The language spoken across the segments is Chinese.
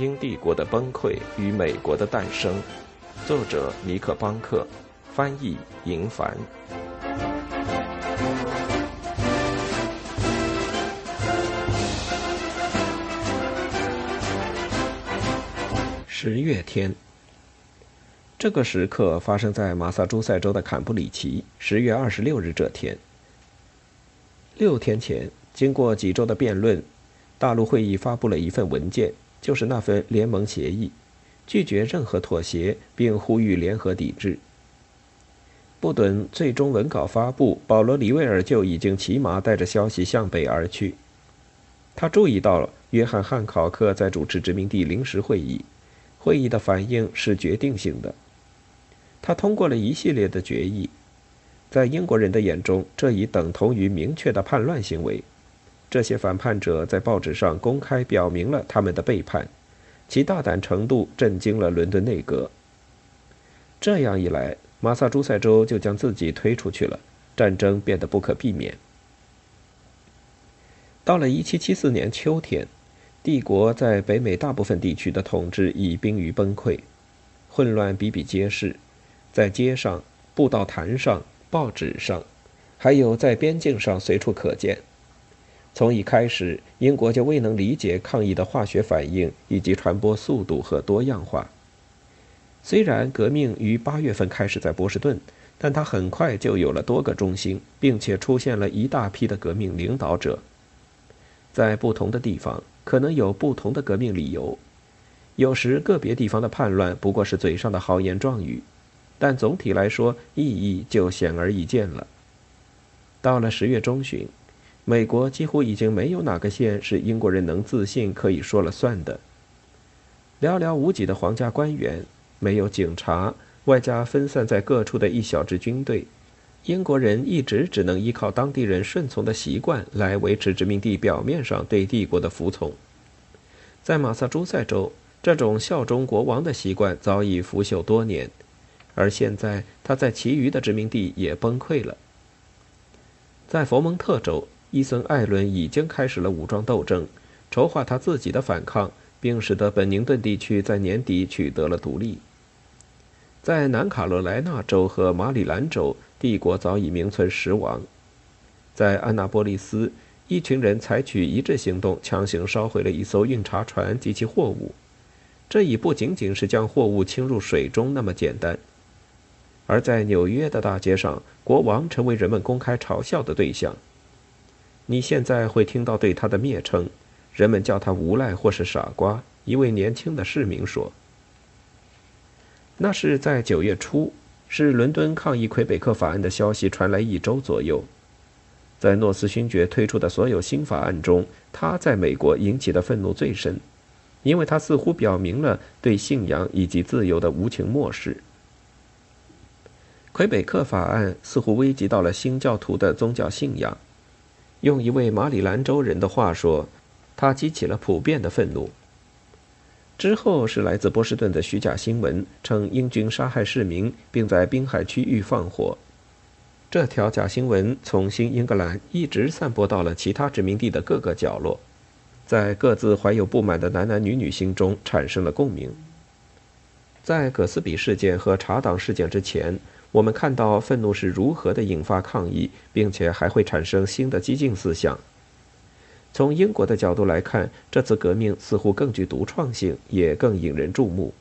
英帝国的崩溃与美国的诞生》，作者尼克·邦克，翻译银凡。十月天，这个时刻发生在马萨诸塞州的坎布里奇。十月二十六日这天，六天前，经过几周的辩论，大陆会议发布了一份文件，就是那份联盟协议，拒绝任何妥协，并呼吁联合抵制。不等最终文稿发布，保罗·里维尔就已经骑马带着消息向北而去。他注意到了约翰·汉考克在主持殖民地临时会议。会议的反应是决定性的。他通过了一系列的决议，在英国人的眼中，这已等同于明确的叛乱行为。这些反叛者在报纸上公开表明了他们的背叛，其大胆程度震惊了伦敦内阁。这样一来，马萨诸塞州就将自己推出去了，战争变得不可避免。到了1774年秋天。帝国在北美大部分地区的统治已濒于崩溃，混乱比比皆是，在街上、布道坛上、报纸上，还有在边境上随处可见。从一开始，英国就未能理解抗议的化学反应以及传播速度和多样化。虽然革命于八月份开始在波士顿，但它很快就有了多个中心，并且出现了一大批的革命领导者，在不同的地方。可能有不同的革命理由，有时个别地方的叛乱不过是嘴上的豪言壮语，但总体来说意义就显而易见了。到了十月中旬，美国几乎已经没有哪个县是英国人能自信可以说了算的。寥寥无几的皇家官员，没有警察，外加分散在各处的一小支军队。英国人一直只能依靠当地人顺从的习惯来维持殖民地表面上对帝国的服从。在马萨诸塞州，这种效忠国王的习惯早已腐朽多年，而现在他在其余的殖民地也崩溃了。在佛蒙特州，伊森·艾伦已经开始了武装斗争，筹划他自己的反抗，并使得本宁顿地区在年底取得了独立。在南卡罗来纳州和马里兰州。帝国早已名存实亡。在安纳波利斯，一群人采取一致行动，强行烧毁了一艘运茶船及其货物。这已不仅仅是将货物倾入水中那么简单。而在纽约的大街上，国王成为人们公开嘲笑的对象。你现在会听到对他的蔑称，人们叫他无赖或是傻瓜。一位年轻的市民说：“那是在九月初。”是伦敦抗议魁北克法案的消息传来一周左右，在诺斯勋爵推出的所有新法案中，他在美国引起的愤怒最深，因为他似乎表明了对信仰以及自由的无情漠视。魁北克法案似乎危及到了新教徒的宗教信仰，用一位马里兰州人的话说，他激起了普遍的愤怒。之后是来自波士顿的虚假新闻，称英军杀害市民，并在滨海区域放火。这条假新闻从新英格兰一直散播到了其他殖民地的各个角落，在各自怀有不满的男男女女心中产生了共鸣。在葛斯比事件和查党事件之前，我们看到愤怒是如何的引发抗议，并且还会产生新的激进思想。从英国的角度来看，这次革命似乎更具独创性，也更引人注目。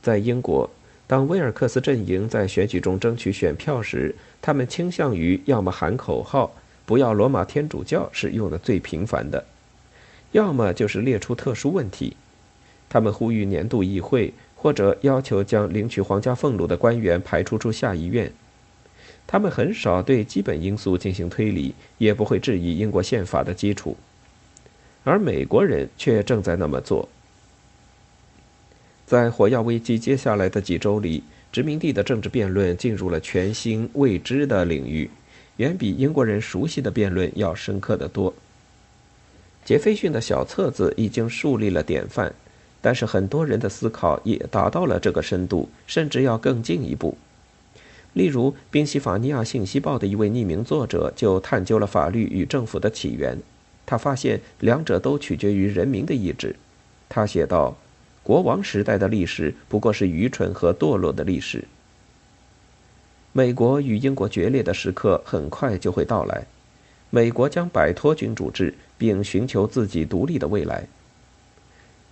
在英国，当威尔克斯阵营在选举中争取选票时，他们倾向于要么喊口号“不要罗马天主教”是用的最频繁的，要么就是列出特殊问题。他们呼吁年度议会，或者要求将领取皇家俸禄的官员排除出下议院。他们很少对基本因素进行推理，也不会质疑英国宪法的基础，而美国人却正在那么做。在火药危机接下来的几周里，殖民地的政治辩论进入了全新未知的领域，远比英国人熟悉的辩论要深刻的多。杰斐逊的小册子已经树立了典范，但是很多人的思考也达到了这个深度，甚至要更进一步。例如，《宾夕法尼亚信息报》的一位匿名作者就探究了法律与政府的起源。他发现两者都取决于人民的意志。他写道：“国王时代的历史不过是愚蠢和堕落的历史。美国与英国决裂的时刻很快就会到来，美国将摆脱君主制，并寻求自己独立的未来。”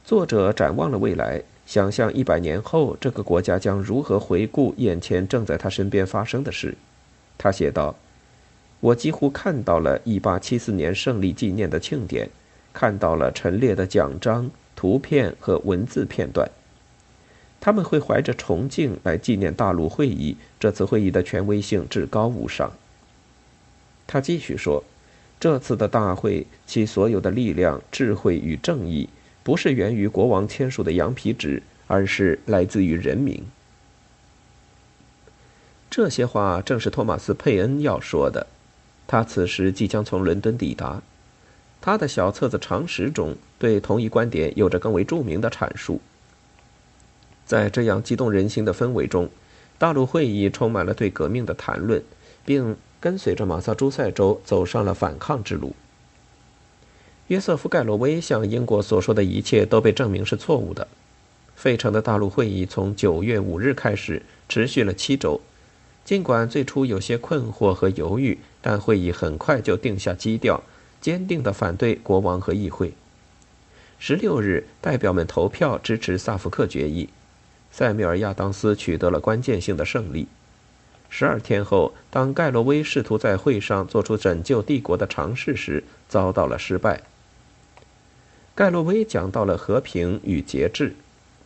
作者展望了未来，想象一百年后这个国家将如何回顾眼前正在他身边发生的事。他写道：“我几乎看到了1874年胜利纪念的庆典，看到了陈列的奖章。”图片和文字片段，他们会怀着崇敬来纪念大陆会议。这次会议的权威性至高无上。他继续说：“这次的大会，其所有的力量、智慧与正义，不是源于国王签署的羊皮纸，而是来自于人民。”这些话正是托马斯·佩恩要说的。他此时即将从伦敦抵达。他的小册子《常识》中对同一观点有着更为著名的阐述。在这样激动人心的氛围中，大陆会议充满了对革命的谈论，并跟随着马萨诸塞州走上了反抗之路。约瑟夫·盖洛威向英国所说的一切都被证明是错误的。费城的大陆会议从九月五日开始，持续了七周。尽管最初有些困惑和犹豫，但会议很快就定下基调。坚定地反对国王和议会。十六日，代表们投票支持萨福克决议，塞缪尔·亚当斯取得了关键性的胜利。十二天后，当盖洛威试图在会上做出拯救帝国的尝试时，遭到了失败。盖洛威讲到了和平与节制，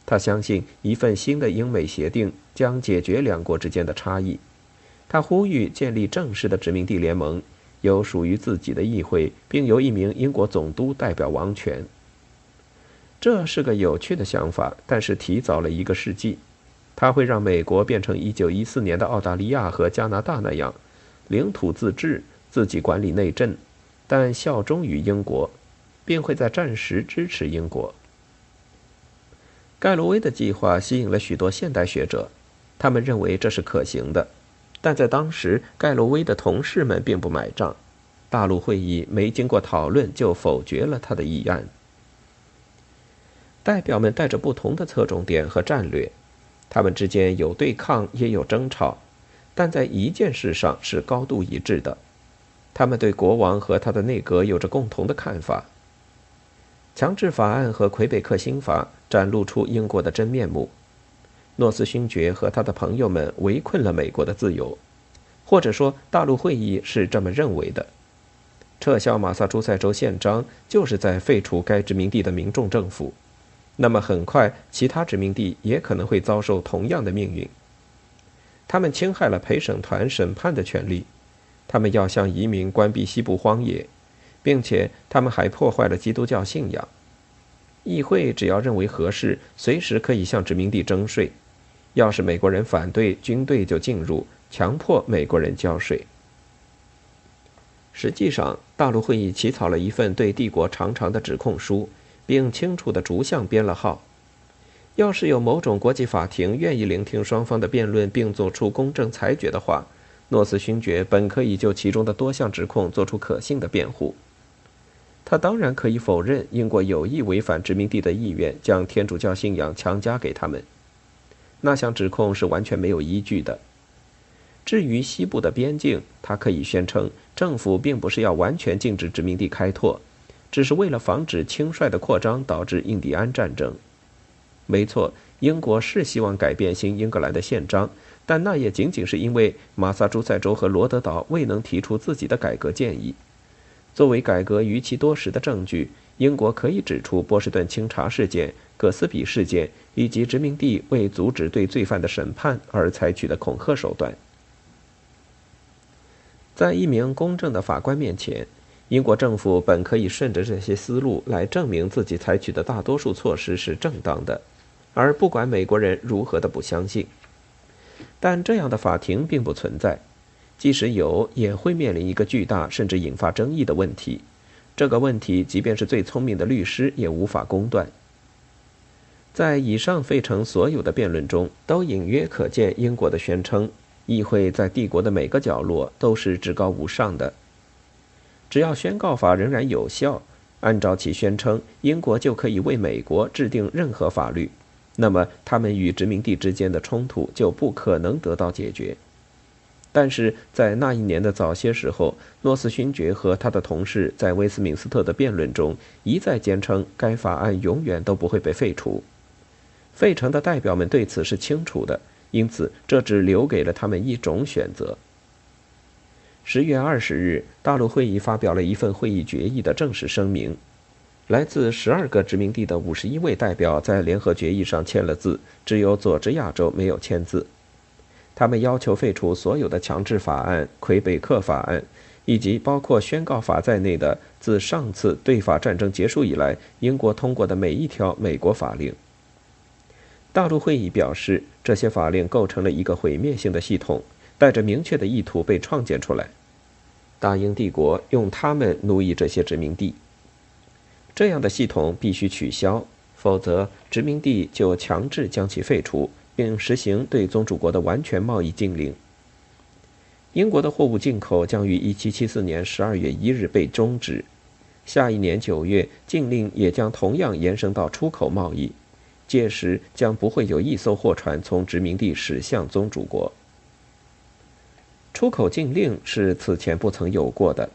他相信一份新的英美协定将解决两国之间的差异。他呼吁建立正式的殖民地联盟。有属于自己的议会，并由一名英国总督代表王权。这是个有趣的想法，但是提早了一个世纪。它会让美国变成1914年的澳大利亚和加拿大那样，领土自治，自己管理内政，但效忠于英国，并会在战时支持英国。盖洛威的计划吸引了许多现代学者，他们认为这是可行的。但在当时，盖洛威的同事们并不买账。大陆会议没经过讨论就否决了他的议案。代表们带着不同的侧重点和战略，他们之间有对抗也有争吵，但在一件事上是高度一致的：他们对国王和他的内阁有着共同的看法。强制法案和魁北克新法展露出英国的真面目。诺斯勋爵和他的朋友们围困了美国的自由，或者说，大陆会议是这么认为的。撤销马萨诸塞州宪章，就是在废除该殖民地的民众政府。那么，很快，其他殖民地也可能会遭受同样的命运。他们侵害了陪审团审判的权利，他们要向移民关闭西部荒野，并且他们还破坏了基督教信仰。议会只要认为合适，随时可以向殖民地征税。要是美国人反对，军队就进入，强迫美国人交税。实际上，大陆会议起草了一份对帝国长长的指控书，并清楚地逐项编了号。要是有某种国际法庭愿意聆听双方的辩论并做出公正裁决的话，诺斯勋爵本可以就其中的多项指控做出可信的辩护。他当然可以否认英国有意违反殖民地的意愿，将天主教信仰强加给他们。那项指控是完全没有依据的。至于西部的边境，他可以宣称政府并不是要完全禁止殖民地开拓，只是为了防止轻率的扩张导致印第安战争。没错，英国是希望改变新英格兰的宪章，但那也仅仅是因为马萨诸塞州和罗德岛未能提出自己的改革建议。作为改革逾期多时的证据，英国可以指出波士顿清查事件。葛斯比事件以及殖民地为阻止对罪犯的审判而采取的恐吓手段，在一名公正的法官面前，英国政府本可以顺着这些思路来证明自己采取的大多数措施是正当的，而不管美国人如何的不相信。但这样的法庭并不存在，即使有，也会面临一个巨大甚至引发争议的问题。这个问题，即便是最聪明的律师也无法公断。在以上费城所有的辩论中，都隐约可见英国的宣称：议会在帝国的每个角落都是至高无上的。只要宣告法仍然有效，按照其宣称，英国就可以为美国制定任何法律，那么他们与殖民地之间的冲突就不可能得到解决。但是在那一年的早些时候，诺斯勋爵和他的同事在威斯敏斯特的辩论中一再坚称，该法案永远都不会被废除。费城的代表们对此是清楚的，因此这只留给了他们一种选择。十月二十日，大陆会议发表了一份会议决议的正式声明。来自十二个殖民地的五十一位代表在联合决议上签了字，只有佐治亚州没有签字。他们要求废除所有的强制法案、魁北克法案，以及包括宣告法在内的自上次对法战争结束以来英国通过的每一条美国法令。大陆会议表示，这些法令构成了一个毁灭性的系统。带着明确的意图被创建出来，大英帝国用他们奴役这些殖民地。这样的系统必须取消，否则殖民地就强制将其废除，并实行对宗主国的完全贸易禁令。英国的货物进口将于1774年12月1日被终止，下一年9月禁令也将同样延伸到出口贸易，届时将不会有一艘货船从殖民地驶向宗主国。出口禁令是此前不曾有过的，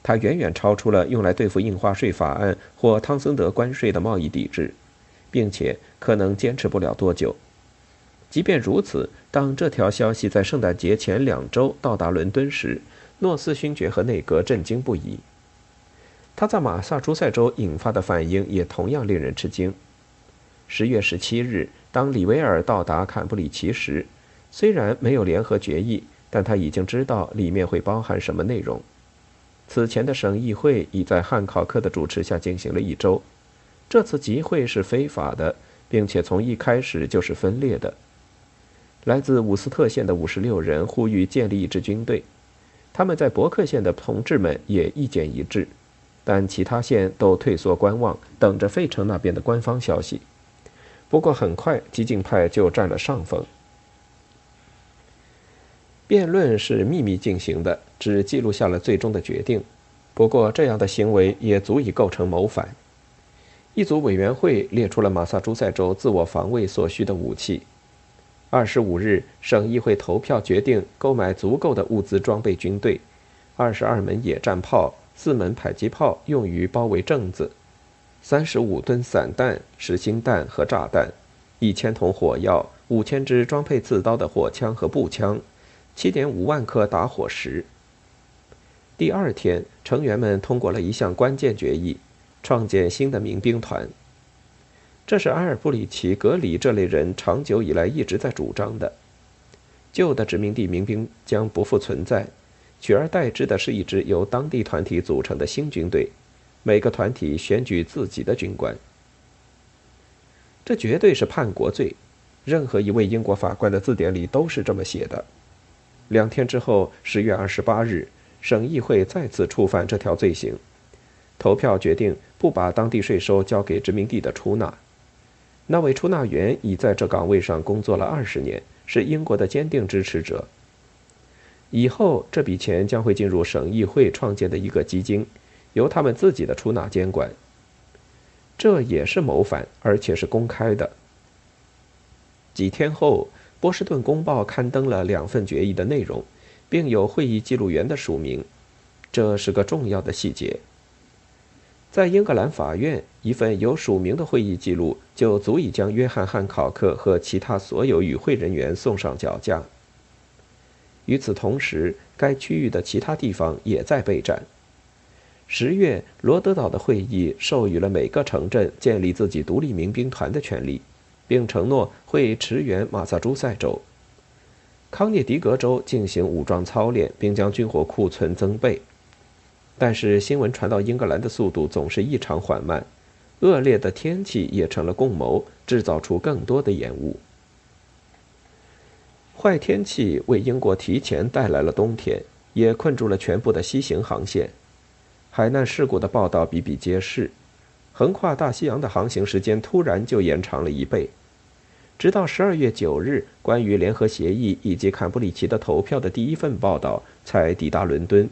它远远超出了用来对付印花税法案或汤森德关税的贸易抵制，并且可能坚持不了多久。即便如此，当这条消息在圣诞节前两周到达伦敦时，诺斯勋爵和内阁震惊不已。他在马萨诸塞州引发的反应也同样令人吃惊。十月十七日，当里维尔到达坎布里奇时，虽然没有联合决议。但他已经知道里面会包含什么内容。此前的省议会已在汉考克的主持下进行了一周，这次集会是非法的，并且从一开始就是分裂的。来自伍斯特县的五十六人呼吁建立一支军队，他们在伯克县的同志们也意见一致，但其他县都退缩观望，等着费城那边的官方消息。不过很快，激进派就占了上风。辩论是秘密进行的，只记录下了最终的决定。不过，这样的行为也足以构成谋反。一组委员会列出了马萨诸塞州自我防卫所需的武器。二十五日，省议会投票决定购买足够的物资装备军队：二十二门野战炮、四门迫击炮用于包围镇子，三十五吨散弹、实心弹和炸弹，一千桶火药，五千支装配刺刀的火枪和步枪。七点五万颗打火石。第二天，成员们通过了一项关键决议：创建新的民兵团。这是阿尔布里奇·格里这类人长久以来一直在主张的。旧的殖民地民兵将不复存在，取而代之的是一支由当地团体组成的新军队，每个团体选举自己的军官。这绝对是叛国罪，任何一位英国法官的字典里都是这么写的。两天之后，十月二十八日，省议会再次触犯这条罪行，投票决定不把当地税收交给殖民地的出纳。那位出纳员已在这岗位上工作了二十年，是英国的坚定支持者。以后这笔钱将会进入省议会创建的一个基金，由他们自己的出纳监管。这也是谋反，而且是公开的。几天后。波士顿公报刊登了两份决议的内容，并有会议记录员的署名，这是个重要的细节。在英格兰法院，一份有署名的会议记录就足以将约翰·汉考克和其他所有与会人员送上绞架。与此同时，该区域的其他地方也在备战。十月，罗德岛的会议授予了每个城镇建立自己独立民兵团的权利。并承诺会驰援马萨诸塞州、康涅狄格州进行武装操练，并将军火库存增备。但是新闻传到英格兰的速度总是异常缓慢，恶劣的天气也成了共谋，制造出更多的延误。坏天气为英国提前带来了冬天，也困住了全部的西行航线。海难事故的报道比比皆是。横跨大西洋的航行时间突然就延长了一倍，直到十二月九日，关于联合协议以及坎布里奇的投票的第一份报道才抵达伦敦，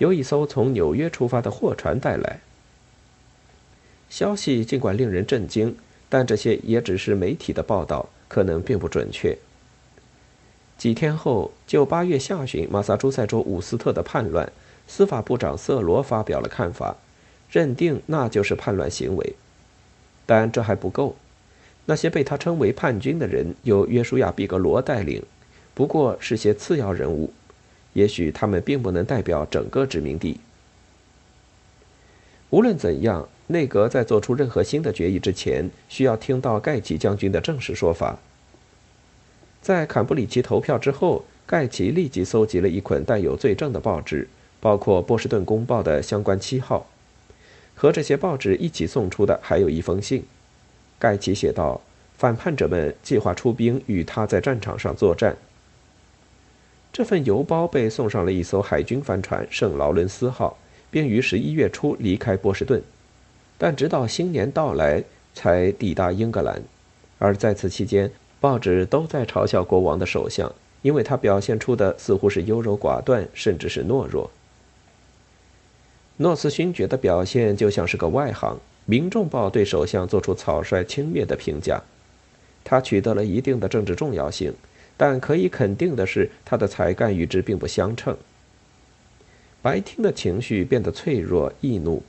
由一艘从纽约出发的货船带来。消息尽管令人震惊，但这些也只是媒体的报道，可能并不准确。几天后，就八月下旬马萨诸塞州伍斯特的叛乱，司法部长瑟罗发表了看法，认定那就是叛乱行为。但这还不够，那些被他称为叛军的人由约书亚·毕格罗带领，不过是些次要人物，也许他们并不能代表整个殖民地。无论怎样。内阁在做出任何新的决议之前，需要听到盖奇将军的正式说法。在坎布里奇投票之后，盖奇立即搜集了一捆带有罪证的报纸，包括《波士顿公报》的相关七号。和这些报纸一起送出的还有一封信。盖奇写道：“反叛者们计划出兵与他在战场上作战。”这份邮包被送上了一艘海军帆船“圣劳伦斯号”，并于十一月初离开波士顿。但直到新年到来才抵达英格兰，而在此期间，报纸都在嘲笑国王的首相，因为他表现出的似乎是优柔寡断，甚至是懦弱。诺斯勋爵的表现就像是个外行。民众报对首相做出草率轻蔑的评价，他取得了一定的政治重要性，但可以肯定的是，他的才干与之并不相称。白厅的情绪变得脆弱易怒。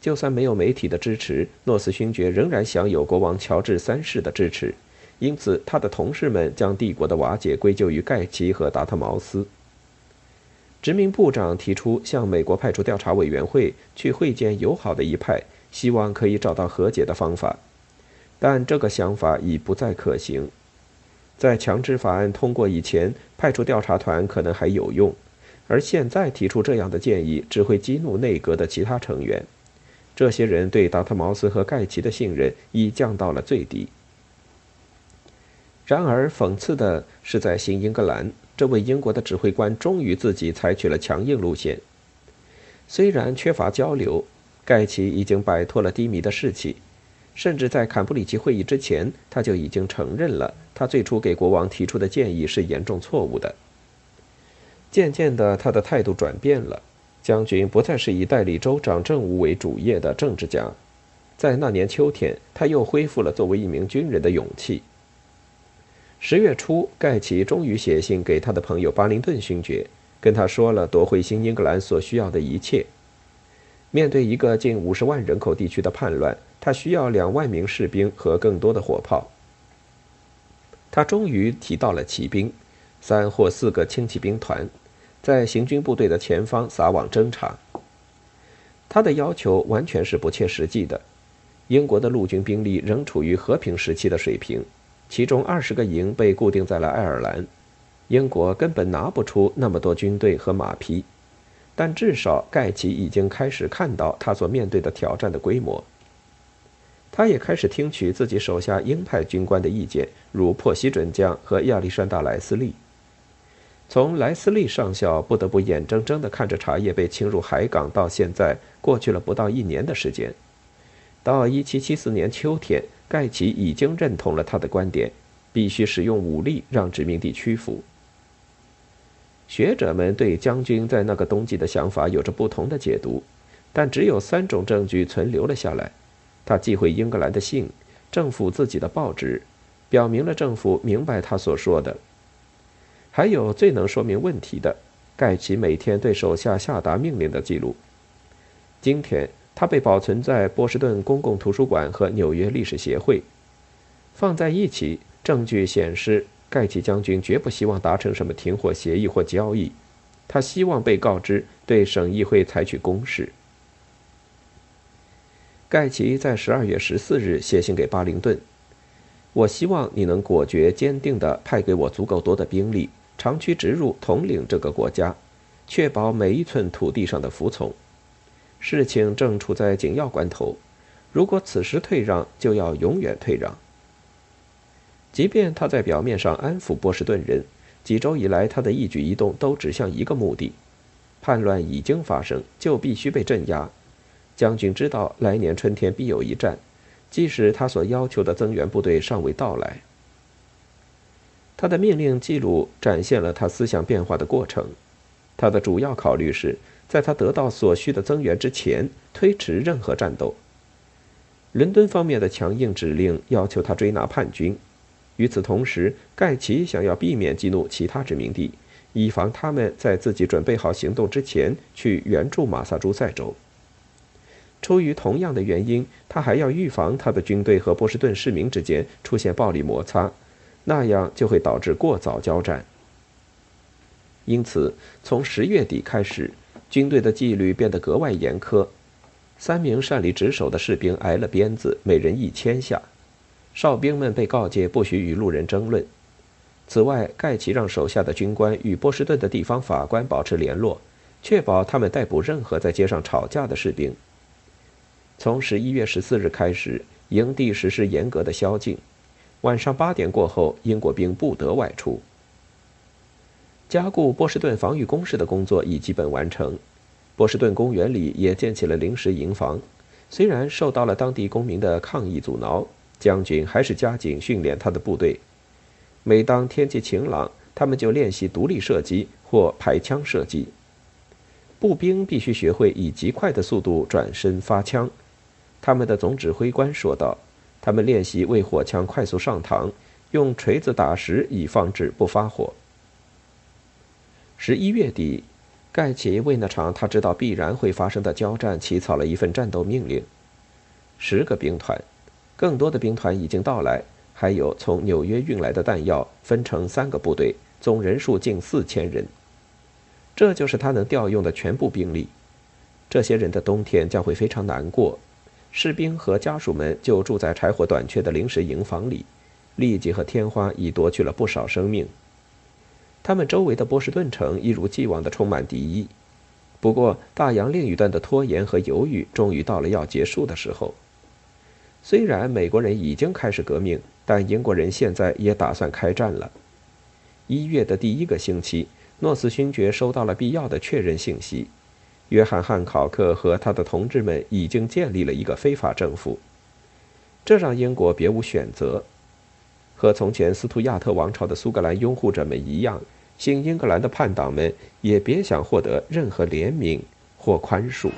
就算没有媒体的支持，诺斯勋爵仍然享有国王乔治三世的支持，因此他的同事们将帝国的瓦解归咎于盖奇和达特茅斯。殖民部长提出向美国派出调查委员会去会见友好的一派，希望可以找到和解的方法，但这个想法已不再可行。在强制法案通过以前，派出调查团可能还有用，而现在提出这样的建议只会激怒内阁的其他成员。这些人对达特茅斯和盖奇的信任已降到了最低。然而，讽刺的是，在新英格兰，这位英国的指挥官终于自己采取了强硬路线。虽然缺乏交流，盖奇已经摆脱了低迷的士气，甚至在坎布里奇会议之前，他就已经承认了他最初给国王提出的建议是严重错误的。渐渐的，他的态度转变了。将军不再是以代理州长政务为主业的政治家，在那年秋天，他又恢复了作为一名军人的勇气。十月初，盖奇终于写信给他的朋友巴林顿勋爵，跟他说了夺回新英格兰所需要的一切。面对一个近五十万人口地区的叛乱，他需要两万名士兵和更多的火炮。他终于提到了骑兵，三或四个轻骑兵团。在行军部队的前方撒网侦查。他的要求完全是不切实际的。英国的陆军兵力仍处于和平时期的水平，其中二十个营被固定在了爱尔兰。英国根本拿不出那么多军队和马匹，但至少盖奇已经开始看到他所面对的挑战的规模。他也开始听取自己手下鹰派军官的意见，如珀西准将和亚历山大·莱斯利。从莱斯利上校不得不眼睁睁地看着茶叶被侵入海港到现在，过去了不到一年的时间。到1774年秋天，盖奇已经认同了他的观点，必须使用武力让殖民地屈服。学者们对将军在那个冬季的想法有着不同的解读，但只有三种证据存留了下来：他寄回英格兰的信，政府自己的报纸，表明了政府明白他所说的。还有最能说明问题的，盖奇每天对手下下达命令的记录。今天，它被保存在波士顿公共图书馆和纽约历史协会。放在一起，证据显示，盖奇将军绝不希望达成什么停火协议或交易，他希望被告知对省议会采取攻势。盖奇在十二月十四日写信给巴林顿：“我希望你能果决坚定地派给我足够多的兵力。”长驱直入，统领这个国家，确保每一寸土地上的服从。事情正处在紧要关头，如果此时退让，就要永远退让。即便他在表面上安抚波士顿人，几周以来他的一举一动都指向一个目的：叛乱已经发生，就必须被镇压。将军知道来年春天必有一战，即使他所要求的增援部队尚未到来。他的命令记录展现了他思想变化的过程。他的主要考虑是，在他得到所需的增援之前，推迟任何战斗。伦敦方面的强硬指令要求他追拿叛军。与此同时，盖奇想要避免激怒其他殖民地，以防他们在自己准备好行动之前去援助马萨诸塞州。出于同样的原因，他还要预防他的军队和波士顿市民之间出现暴力摩擦，那样就会导致过早交战。因此，从十月底开始，军队的纪律变得格外严苛。三名擅离职守的士兵挨了鞭子，每人一千下。哨兵们被告诫不许与路人争论。此外，盖奇让手下的军官与波士顿的地方法官保持联络，确保他们逮捕任何在街上吵架的士兵。从十一月十四日开始，营地实施严格的宵禁，晚上八点过后，英国兵不得外出。加固波士顿防御工事的工作已基本完成，波士顿公园里也建起了临时营房，虽然受到了当地公民的抗议阻挠。将军还是加紧训练他的部队。每当天气晴朗，他们就练习独立射击或排枪射击。步兵必须学会以极快的速度转身发枪。他们的总指挥官说道：“他们练习为火枪快速上膛，用锤子打石以防止不发火。”十一月底，盖奇为那场他知道必然会发生的交战起草了一份战斗命令：十个兵团。更多的兵团已经到来，还有从纽约运来的弹药，分成三个部队，总人数近四千人。这就是他能调用的全部兵力。这些人的冬天将会非常难过。士兵和家属们就住在柴火短缺的临时营房里。痢疾和天花已夺去了不少生命。他们周围的波士顿城一如既往地充满敌意。不过，大洋另一端的拖延和犹豫终于到了要结束的时候。虽然美国人已经开始革命，但英国人现在也打算开战了。一月的第一个星期，诺斯勋爵收到了必要的确认信息：约翰汉考克和他的同志们已经建立了一个非法政府。这让英国别无选择。和从前斯图亚特王朝的苏格兰拥护者们一样，新英格兰的叛党们也别想获得任何怜悯或宽恕。